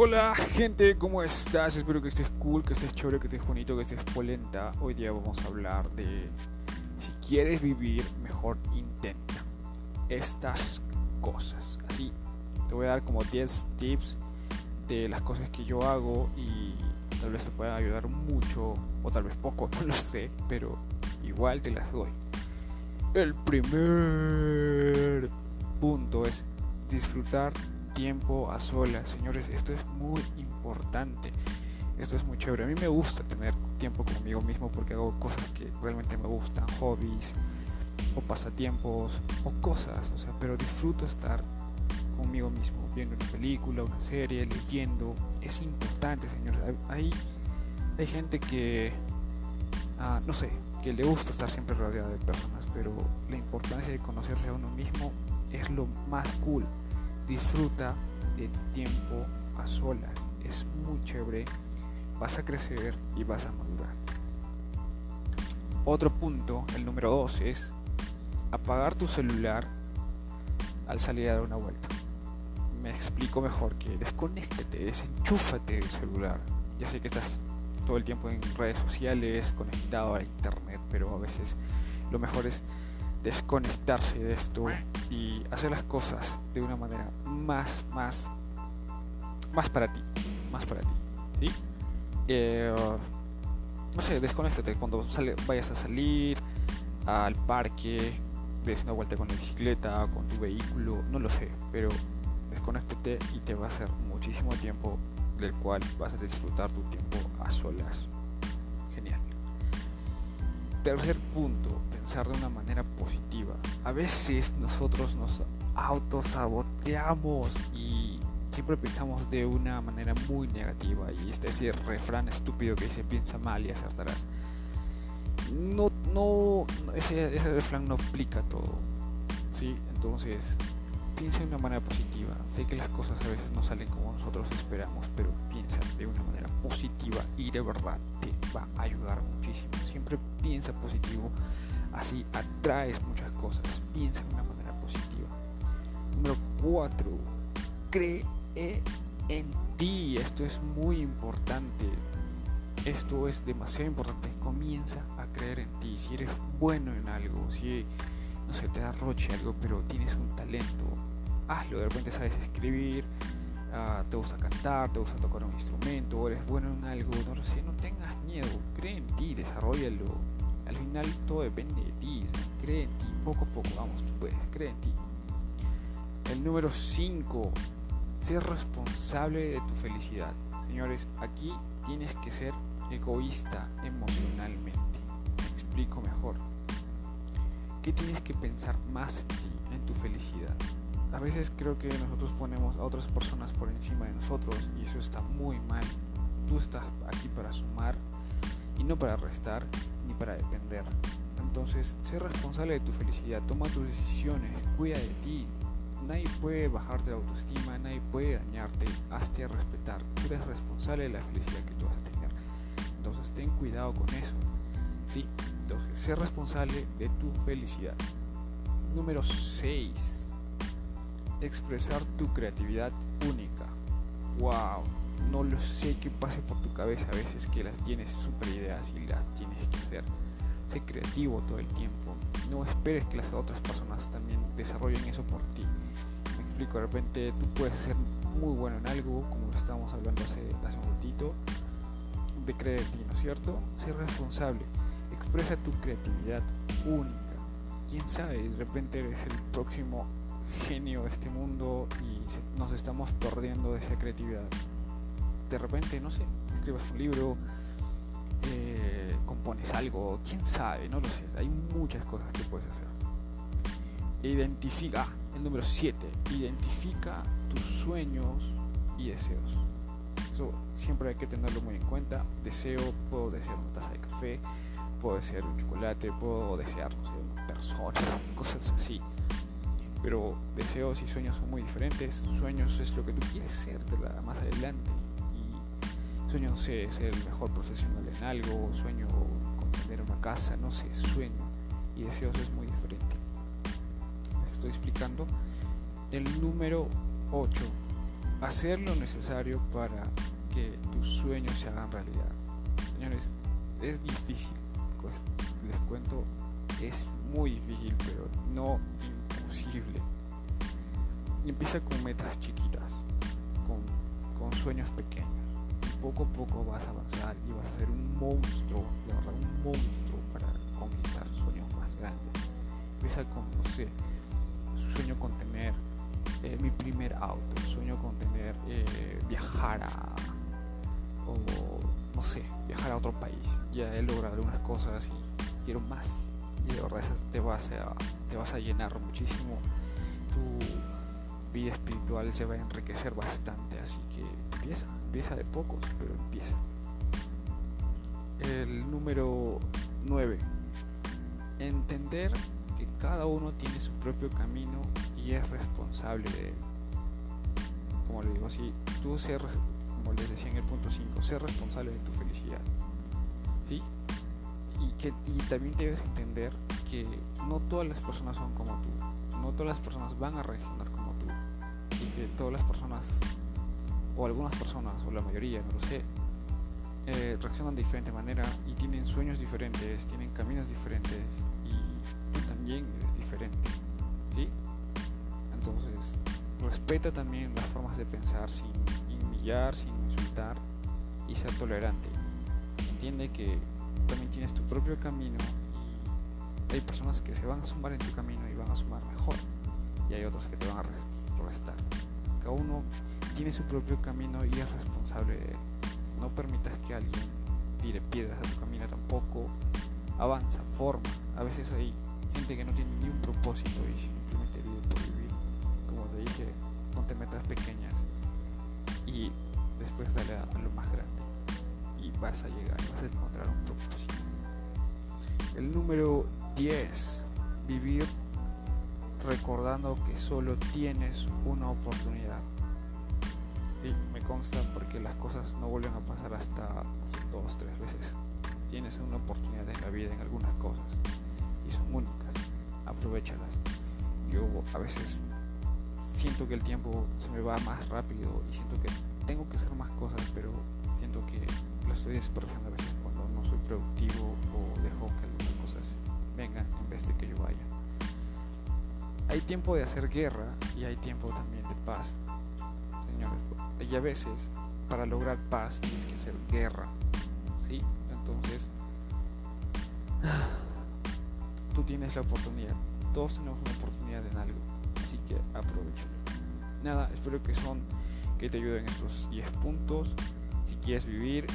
Hola gente, ¿cómo estás? Espero que estés cool, que estés chévere, que estés bonito, que estés polenta. Hoy día vamos a hablar de si quieres vivir, mejor intenta estas cosas. Así, te voy a dar como 10 tips de las cosas que yo hago y tal vez te pueda ayudar mucho o tal vez poco, no lo sé, pero igual te las doy. El primer punto es disfrutar tiempo a solas. Señores, esto es muy importante. Esto es muy chévere. A mí me gusta tener tiempo conmigo mismo porque hago cosas que realmente me gustan, hobbies o pasatiempos o cosas, o sea, pero disfruto estar conmigo mismo, viendo una película, una serie, leyendo. Es importante, señores. Hay, hay gente que, ah, no sé, que le gusta estar siempre rodeada de personas, pero la importancia de conocerse a uno mismo es lo más cool disfruta de tiempo a solas. Es muy chévere. Vas a crecer y vas a madurar. Otro punto, el número 2, es apagar tu celular al salir a dar una vuelta. Me explico mejor que desconéctate, desenchúfate del celular. Ya sé que estás todo el tiempo en redes sociales, conectado a internet, pero a veces lo mejor es desconectarse de esto y hacer las cosas de una manera más, más, más para ti, más para ti, ¿sí? Eh, no sé, desconéctate cuando vayas a salir al parque, des una vuelta con la bicicleta, con tu vehículo, no lo sé, pero desconéctate y te va a hacer muchísimo tiempo del cual vas a disfrutar tu tiempo a solas. Genial. Tercer punto, pensar de una manera positiva. A veces nosotros nos autosaboteamos y siempre pensamos de una manera muy negativa y este es el refrán estúpido que dice piensa mal y acertarás. No, no, ese, refrán no aplica todo. ¿sí? Entonces, piensa de una manera positiva. Sé que las cosas a veces no salen como nosotros esperamos, pero piensa de una manera positiva y de verdad te va a ayudar muchísimo. Siempre piensa positivo, así atraes muchas cosas. Piensa de una manera positiva. Número 4. Cree en ti. Esto es muy importante. Esto es demasiado importante. Comienza a creer en ti. Si eres bueno en algo, si no sé, te da algo, pero tienes un talento, hazlo. De repente sabes escribir, Ah, te gusta cantar, te gusta tocar un instrumento, eres bueno en algo, no lo sé, no tengas miedo, cree en ti, desarrollalo. Al final todo depende de ti, cree en ti, poco a poco, vamos, tú puedes, cree en ti. El número 5, ser responsable de tu felicidad. Señores, aquí tienes que ser egoísta emocionalmente. Me explico mejor. ¿Qué tienes que pensar más en ti, en tu felicidad? a veces creo que nosotros ponemos a otras personas por encima de nosotros y eso está muy mal. Tú estás aquí para sumar y no para restar ni para depender. Entonces, sé responsable de tu felicidad, toma tus decisiones, cuida de ti. Nadie puede bajarte la autoestima, nadie puede dañarte, hazte respetar. Tú eres responsable de la felicidad que tú vas a tener. Entonces, ten cuidado con eso. ¿sí? Entonces, sé responsable de tu felicidad. Número 6 expresar tu creatividad única. ¡Wow! No lo sé qué pase por tu cabeza a veces que las tienes super ideas y las tienes que hacer. Sé creativo todo el tiempo. No esperes que las otras personas también desarrollen eso por ti. De repente tú puedes ser muy bueno en algo, como estábamos hablando hace, hace un ratito, de creer en ti, ¿no es cierto? Ser responsable. Expresa tu creatividad única. Quién sabe, de repente eres el próximo genio este mundo y nos estamos perdiendo de esa creatividad. De repente, no sé, escribas un libro, eh, compones algo, quién sabe, no lo sé. Hay muchas cosas que puedes hacer. Identifica, el número 7, identifica tus sueños y deseos. Eso siempre hay que tenerlo muy en cuenta. Deseo, puedo desear una taza de café, puedo desear un chocolate, puedo desear, no sé, una persona, cosas así pero deseos y sueños son muy diferentes. Sueños es lo que tú quieres ser más adelante. Y sueño, no sé, ser el mejor profesional en algo, sueño con tener una casa, no sé, sueño. Y deseos es muy estoy explicando. El número 8. hacer lo necesario para que tus sueños se hagan realidad. Señores, es difícil, les cuento, es muy difícil, pero no imposible. Empieza con metas chiquitas, con, con sueños pequeños. Y poco a poco vas a avanzar y vas a ser un monstruo, de verdad, un monstruo para conquistar sueños más grandes. Empieza con, no sé, sueño con tener eh, mi primer auto, sueño con tener, eh, viajar a, o no sé, viajar a otro país. Ya he logrado algunas cosas y quiero más. Y de verdad te vas a, te vas a llenar muchísimo. Tu vida espiritual se va a enriquecer bastante. Así que empieza, empieza de pocos, pero empieza. El número 9. Entender cada uno tiene su propio camino y es responsable de él. Como le digo, si tú ser, como les decía en el punto 5, ser responsable de tu felicidad. ¿Sí? Y, que, y también debes entender que no todas las personas son como tú. No todas las personas van a reaccionar como tú. Y que todas las personas, o algunas personas, o la mayoría, no lo sé, eh, reaccionan de diferente manera y tienen sueños diferentes, tienen caminos diferentes y tú también eres diferente. ¿Sí? Entonces, respeta también las formas de pensar sin humillar, sin insultar y ser tolerante. Entiende que también tienes tu propio camino y hay personas que se van a sumar en tu camino y van a sumar mejor y hay otras que te van a restar. Cada uno tiene su propio camino y es responsable de él. No permitas que alguien tire piedras a tu camino tampoco. Avanza, forma. A veces hay gente que no tiene ni un propósito y simplemente vive por vivir te dije, ponte metas pequeñas y después dale a, lo más grande y vas a llegar, vas a encontrar un propósito. El número 10, vivir recordando que solo tienes una oportunidad. Y me consta porque las cosas no vuelven a pasar hasta dos, tres veces. Tienes una oportunidad en la vida en algunas cosas y son únicas. Aprovechalas. Yo a veces siento que el tiempo se me va más rápido y siento que tengo que hacer más cosas, pero siento que lo estoy desperdiciando a veces cuando no soy productivo o dejo que algunas cosas vengan en vez de que yo vaya. Hay tiempo de hacer guerra y hay tiempo también de paz. Y a veces para lograr paz tienes que hacer guerra, ¿sí? Entonces, tú tienes la oportunidad, todos tenemos una oportunidad en algo así que aprovechalo. Nada, espero que son que te ayuden estos 10 puntos. Si quieres vivir,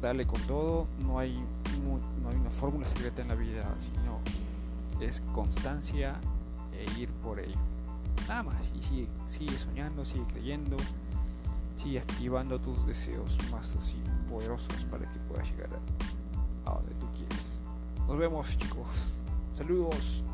dale con todo. No hay, no, hay una fórmula secreta en la vida, sino es constancia e ir por ello. Nada más. Y sigue, sigue soñando, sigue creyendo, sigue activando tus deseos más así poderosos para que puedas llegar a donde tú quieres. Nos vemos chicos. Saludos.